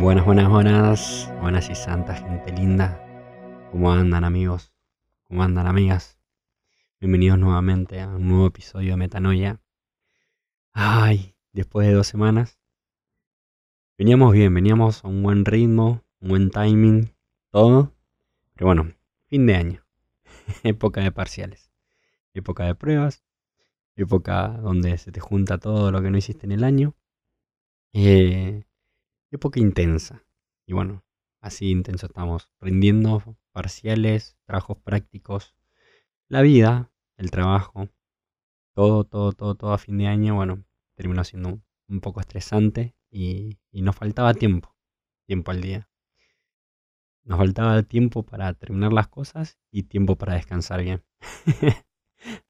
Buenas, buenas, buenas, buenas y santas, gente linda. ¿Cómo andan amigos? ¿Cómo andan amigas? Bienvenidos nuevamente a un nuevo episodio de Metanoia. Ay, después de dos semanas. Veníamos bien, veníamos a un buen ritmo, un buen timing, todo. Pero bueno, fin de año. época de parciales. Época de pruebas. Época donde se te junta todo lo que no hiciste en el año. Eh, época intensa. Y bueno, así intenso estamos, rindiendo parciales, trabajos prácticos, la vida, el trabajo, todo, todo, todo, todo a fin de año, bueno, terminó siendo un poco estresante y, y nos faltaba tiempo, tiempo al día. Nos faltaba tiempo para terminar las cosas y tiempo para descansar bien.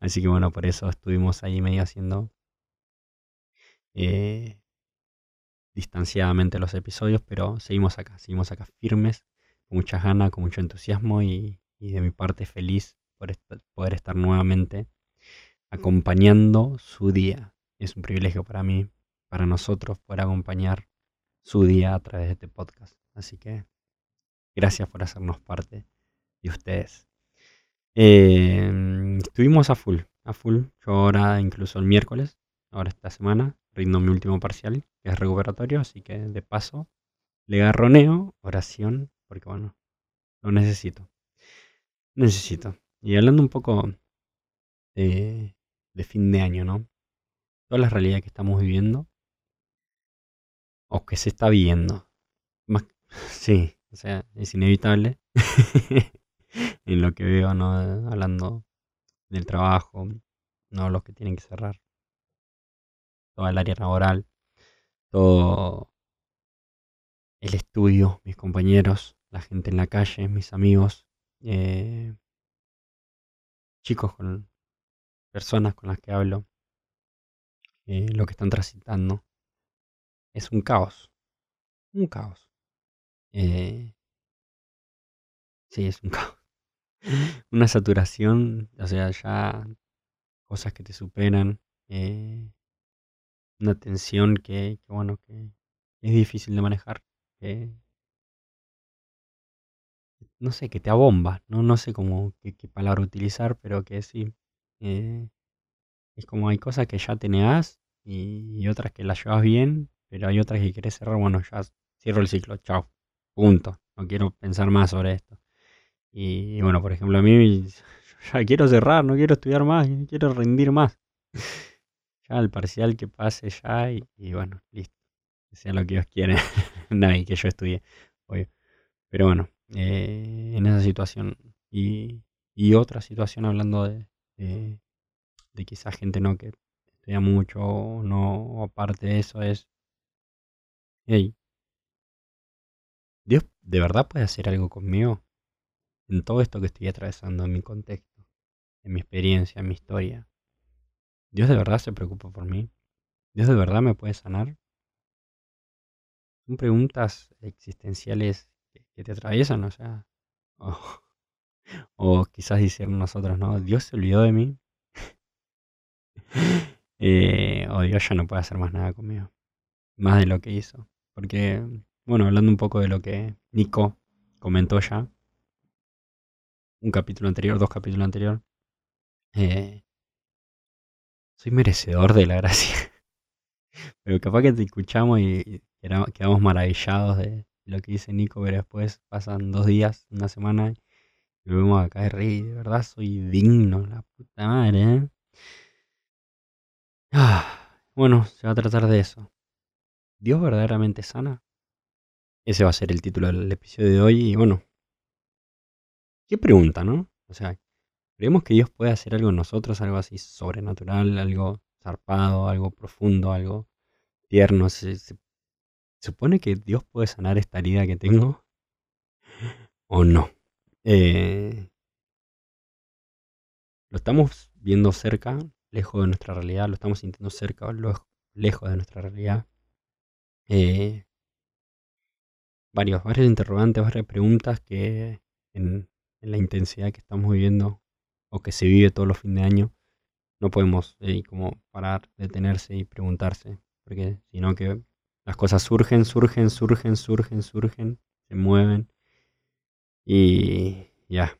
Así que bueno, por eso estuvimos ahí medio haciendo eh, distanciadamente los episodios, pero seguimos acá, seguimos acá firmes, con muchas ganas, con mucho entusiasmo y, de mi parte feliz por poder estar nuevamente acompañando su día. Es un privilegio para mí, para nosotros, poder acompañar su día a través de este podcast. Así que gracias por hacernos parte de ustedes. Eh, estuvimos a full, a full. Yo ahora, incluso el miércoles, ahora esta semana, rindo mi último parcial, que es recuperatorio, así que de paso le garroneo, oración, porque bueno, lo necesito. Necesito. Y hablando un poco de, fin de año, ¿no? Toda la realidad que estamos viviendo, o que se está viviendo. Más, sí, o sea, es inevitable. en lo que veo, ¿no? Hablando del trabajo, no los que tienen que cerrar toda el área laboral, todo el estudio, mis compañeros, la gente en la calle, mis amigos, eh, chicos con personas con las que hablo, eh, lo que están transitando. Es un caos, un caos. Eh, sí, es un caos. Una saturación, o sea, ya cosas que te superan. Eh, una tensión que, bueno, que es difícil de manejar. no sé, que te abomba, ¿no? No sé cómo, qué, palabra utilizar, pero que sí. Eh, es como hay cosas que ya te y, otras que las llevas bien, pero hay otras que quieres cerrar, bueno, ya cierro el ciclo, chao, punto. No quiero pensar más sobre esto. Y, bueno, por ejemplo, a mí ya quiero cerrar, no quiero estudiar más, quiero rendir más el parcial que pase ya y, bueno, listo. Que sea lo que Dios quiere. Nadie que yo estudie, obvio. Pero bueno, eh, en esa situación y, y, otra situación hablando de, de, quizás gente no que estudia mucho no, aparte de eso es, hey, Dios de verdad puede hacer algo conmigo en todo esto que estoy atravesando en mi contexto, en mi experiencia, en mi historia. ¿Dios de verdad se preocupa por mí? ¿Dios de verdad me puede sanar? Son preguntas existenciales que, te atraviesan, o sea, o, quizás dicen nosotros, ¿no? Dios se olvidó de mí. Eh, o Dios ya no puede hacer más nada conmigo. Más de lo que hizo. Porque, bueno, hablando un poco de lo que Nico comentó ya, un capítulo anterior, dos capítulos anterior, eh, soy merecedor de la gracia. Pero capaz que te escuchamos y, quedamos maravillados de lo que dice Nico, pero después pasan dos días, una semana, y vemos acá de rey, de verdad soy digno, la puta madre, ¿eh? Ah, bueno, se va a tratar de eso. ¿Dios verdaderamente sana? Ese va a ser el título del episodio de hoy y bueno, qué pregunta, ¿no? O sea, Creemos que Dios puede hacer algo en nosotros, algo así sobrenatural, algo zarpado, algo profundo, algo tierno. ¿Se, supone que Dios puede sanar esta herida que tengo? ¿O no? Eh, lo estamos viendo cerca, lejos de nuestra realidad, lo estamos sintiendo cerca lejos de nuestra realidad. Eh, varios, varios interrogantes, varias preguntas que en, en la intensidad que estamos viviendo o que se vive todos los fines de año, no podemos eh, como parar, detenerse y preguntarse, porque sino que Las cosas surgen, surgen, surgen, surgen, surgen, se mueven y ya,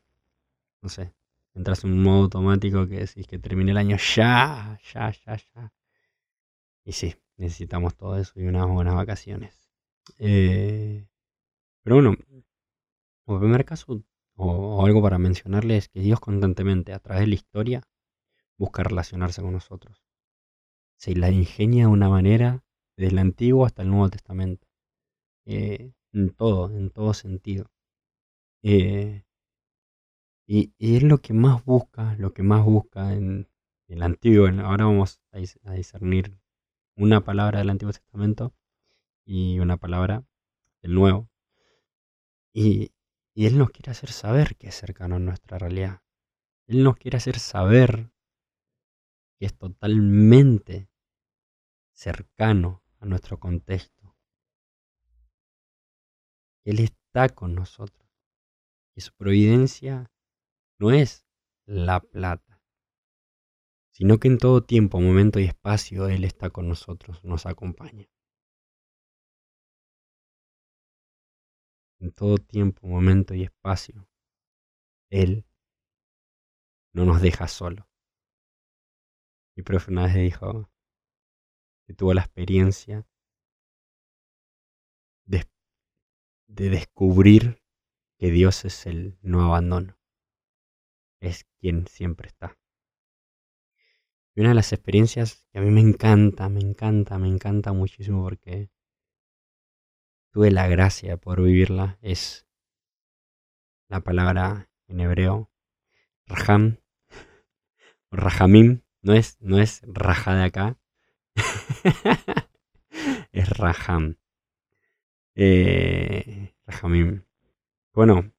no sé, entras en un modo automático que decís que termine el año ya, ya, ya, ya. Y sí, necesitamos todo eso y unas buenas vacaciones. Eh, pero bueno, como primer caso, o, algo para mencionarles, es que Dios constantemente, a través de la historia, busca relacionarse con nosotros. Se la ingenia de una manera, desde el Antiguo hasta el Nuevo Testamento. Eh, en todo, en todo sentido. Eh, y, es lo que más busca, lo que más busca en el Antiguo. Ahora vamos a discernir una palabra del Antiguo Testamento y una palabra del Nuevo. Y, Él nos quiere hacer saber que es cercano a nuestra realidad. Él nos quiere hacer saber que es totalmente cercano a nuestro contexto. Él está con nosotros. Y su providencia no es la plata, sino que en todo tiempo, momento y espacio Él está con nosotros, nos acompaña. En todo tiempo, momento y espacio, Él no nos deja solo. Mi profe una vez dijo que tuvo la experiencia de, de descubrir que Dios es el no abandono, es quien siempre está. Y una de las experiencias que a mí me encanta, me encanta, me encanta muchísimo porque tuve la gracia de poder vivirla es la palabra en hebreo Raham, Rahamim, no es, no es Raja de acá, es Raham. Eh, Rahamim. Bueno,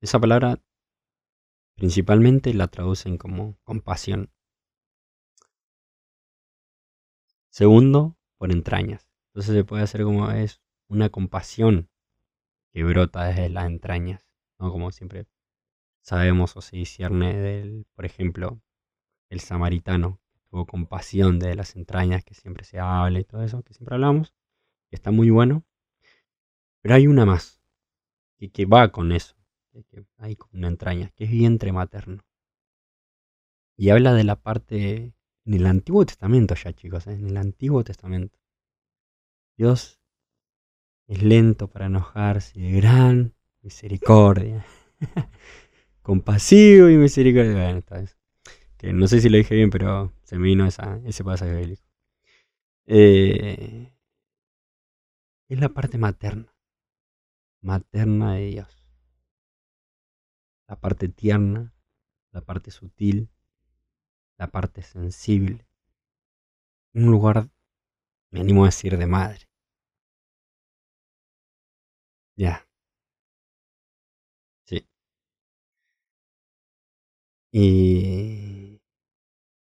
esa palabra principalmente la traducen como compasión. Segundo, por entrañas. Entonces se puede hacer como es una compasión que brota desde las entrañas, ¿no? Como siempre sabemos o se discierne del, por ejemplo, el samaritano, que tuvo compasión de las entrañas, que siempre se habla y todo eso, que siempre hablamos, que está muy bueno. Pero hay una más, que, que va con eso, que hay con una entraña, que es vientre materno. Y habla de la parte en el Antiguo Testamento ya, chicos, ¿eh? en el Antiguo Testamento. Dios es lento para enojarse de gran misericordia. Compasivo y misericordia. Bueno, vez. Que no sé si lo dije bien, pero se me vino ese pasaje bíblico. Eh, es la parte materna. Materna de Dios. La parte tierna, la parte sutil, la parte sensible. Un lugar, me animo a decir, de madre. Ya. Sí. Y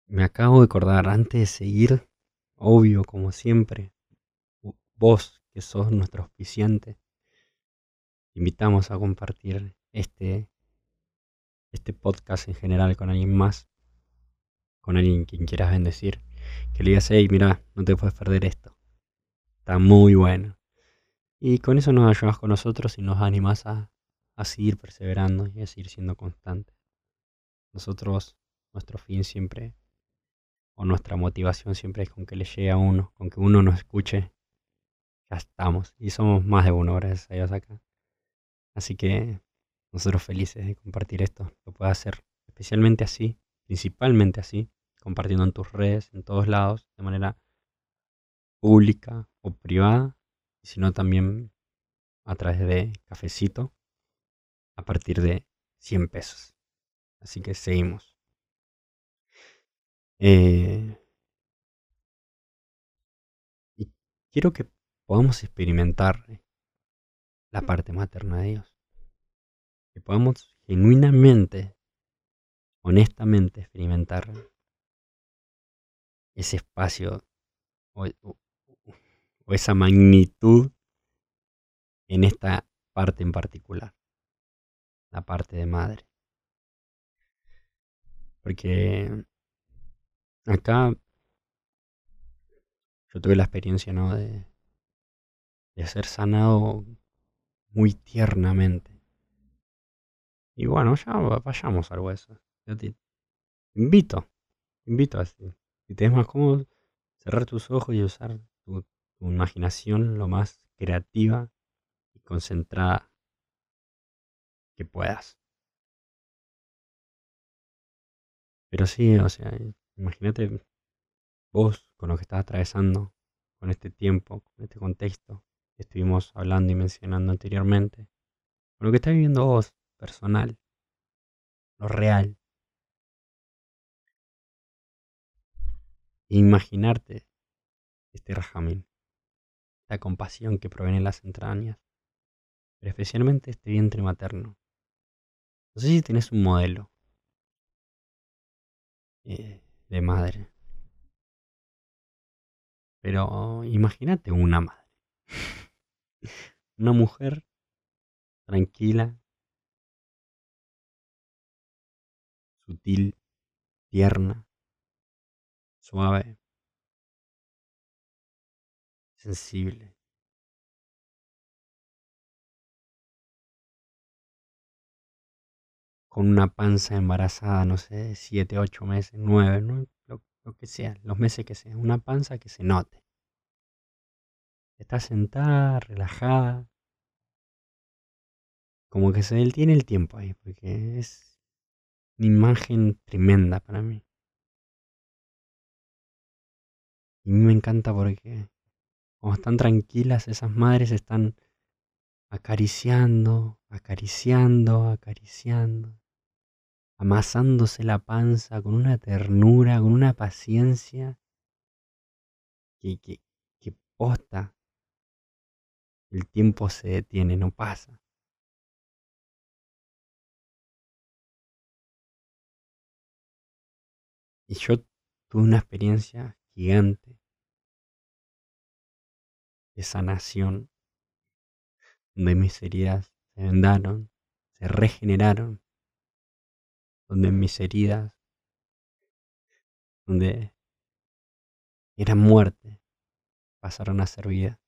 me acabo de acordar, antes de seguir, obvio, como siempre, vos que sos nuestro auspiciante, invitamos a compartir este, este podcast en general con alguien más, con alguien quien quieras bendecir, que le digas, hey, mira, no te puedes perder esto. Está muy bueno. Y con eso nos ayudas con nosotros y nos animas a, seguir perseverando y a seguir siendo constantes. Nosotros, nuestro fin siempre, o nuestra motivación siempre es con que le llegue a uno, con que uno nos escuche. Ya estamos. Y somos más de uno, gracias a Dios acá. Así que nosotros felices de compartir esto. Lo puedes hacer especialmente así, principalmente así, compartiendo en tus redes, en todos lados, de manera pública o privada sino también a través de cafecito a partir de 100 pesos. Así que seguimos. Eh, y quiero que podamos experimentar la parte materna de Dios. Que podamos genuinamente, honestamente experimentar ese espacio o esa magnitud en esta parte en particular, la parte de madre. Porque acá yo tuve la experiencia, ¿no? De, de ser sanado muy tiernamente. Y bueno, ya vayamos al hueso. Te invito, invito a Si te es más cómodo, cerrar tus ojos y usar tu, tu imaginación lo más creativa y concentrada que puedas. Pero sí, o sea, imagínate vos con lo que estás atravesando, con este tiempo, con este contexto que estuvimos hablando y mencionando anteriormente, con lo que estás viviendo vos, personal, lo real. Imaginarte este rajamen, esta compasión que proviene de las entrañas, pero especialmente este vientre materno. No sé si tienes un modelo eh, de madre, pero imagínate una madre, una mujer tranquila, sutil, tierna, suave, sensible. Con una panza embarazada, no sé, siete, ocho meses, nueve, lo, lo que sea, los meses que sea, una panza que se note. Está sentada, relajada, como que se detiene el tiempo ahí, porque es una imagen tremenda para mí. Y me encanta porque como están tranquilas esas madres están acariciando, acariciando, acariciando, amasándose la panza con una ternura, con una paciencia que, que, que posta. El tiempo se detiene, no pasa. Y yo tuve una experiencia gigante de sanación, donde mis heridas se vendaron, se regeneraron, donde mis heridas, donde era muerte, pasaron a ser vida.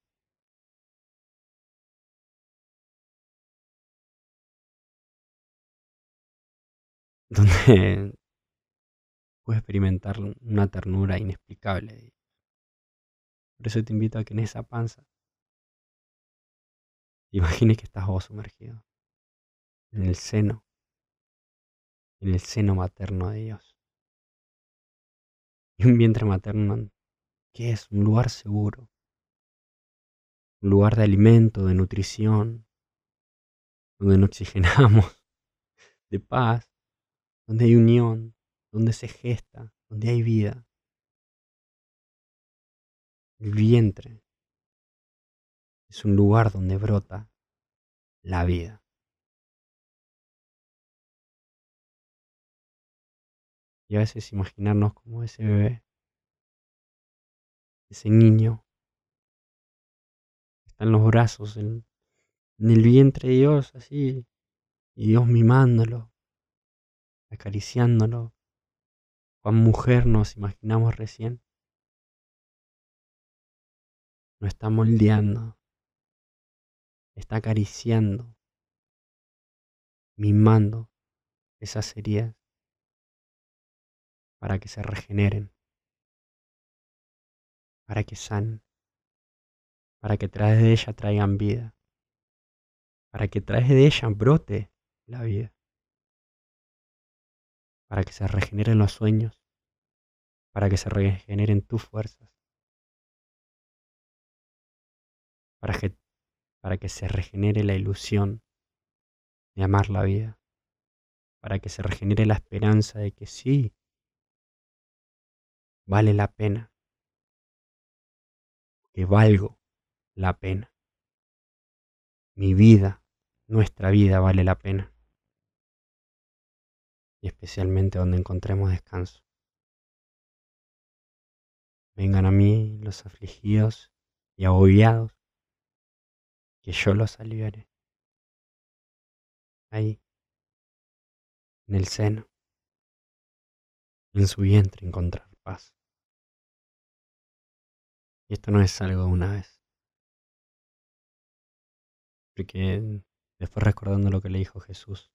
Donde pude experimentar una ternura inexplicable. Por eso te invito a que en esa panza imagines que estás vos sumergido en el seno, en el seno materno de Dios. Y un vientre materno que es un lugar seguro, un lugar de alimento, de nutrición, donde nos oxigenamos, de paz, donde hay unión, donde se gesta, donde hay vida. El vientre es un lugar donde brota la vida. Y a veces imaginarnos como ese bebé, ese niño, está en los brazos, en, en el vientre de Dios, así, y Dios mimándolo, acariciándolo, cuán mujer nos imaginamos recién. Nos está moldeando, está acariciando, mimando esas heridas para que se regeneren, para que sanen, para que a través de ella traigan vida, para que a través de ella brote la vida para que se regeneren los sueños, para que se regeneren tus fuerzas, para que, para que se regenere la ilusión de amar la vida, para que se regenere la esperanza de que sí, vale la pena, que valgo la pena. Mi vida, nuestra vida vale la pena y especialmente donde encontremos descanso. Vengan a mí los afligidos y agobiados, que yo los aliviaré. Ahí, en el seno, en su vientre encontrar paz. Y esto no es algo de una vez. Porque después recordando lo que le dijo Jesús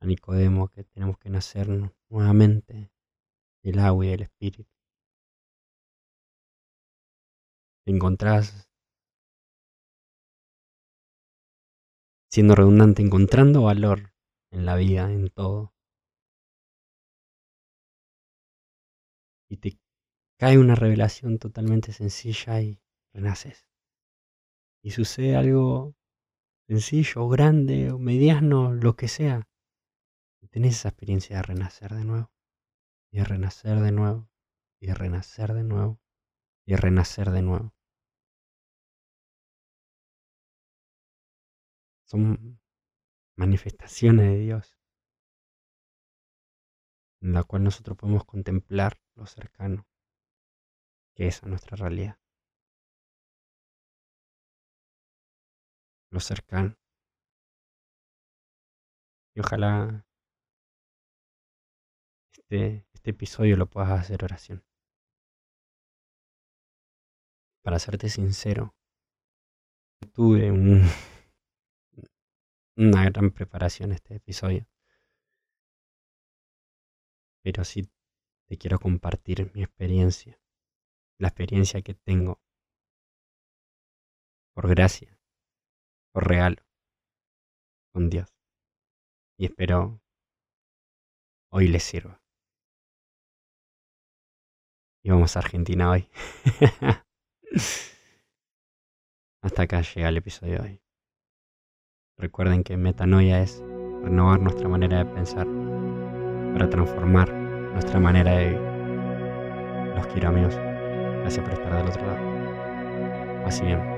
a Nicodemo, que tenemos que nacer nuevamente del agua y del espíritu. Te encontrás, siendo redundante, encontrando valor en la vida, en todo. Y te cae una revelación totalmente sencilla y renaces. Y sucede algo sencillo, grande, mediano, lo que sea. Tenés esa experiencia de renacer de nuevo. Y de renacer de nuevo. Y de renacer de nuevo. Y de renacer de nuevo. Son manifestaciones de Dios en la cual nosotros podemos contemplar lo cercano que es a nuestra realidad. Lo cercano. Y ojalá este, este episodio lo puedas hacer oración. Para serte sincero, tuve un, una gran preparación este episodio. Pero sí te quiero compartir mi experiencia, la experiencia que tengo, por gracia, por regalo, con Dios. Y espero hoy les sirva. Y vamos a Argentina hoy. Hasta acá llega el episodio de hoy. Recuerden que metanoia es renovar nuestra manera de pensar para transformar nuestra manera de vivir. Los quiero amigos. Gracias por estar del otro lado. Así bien.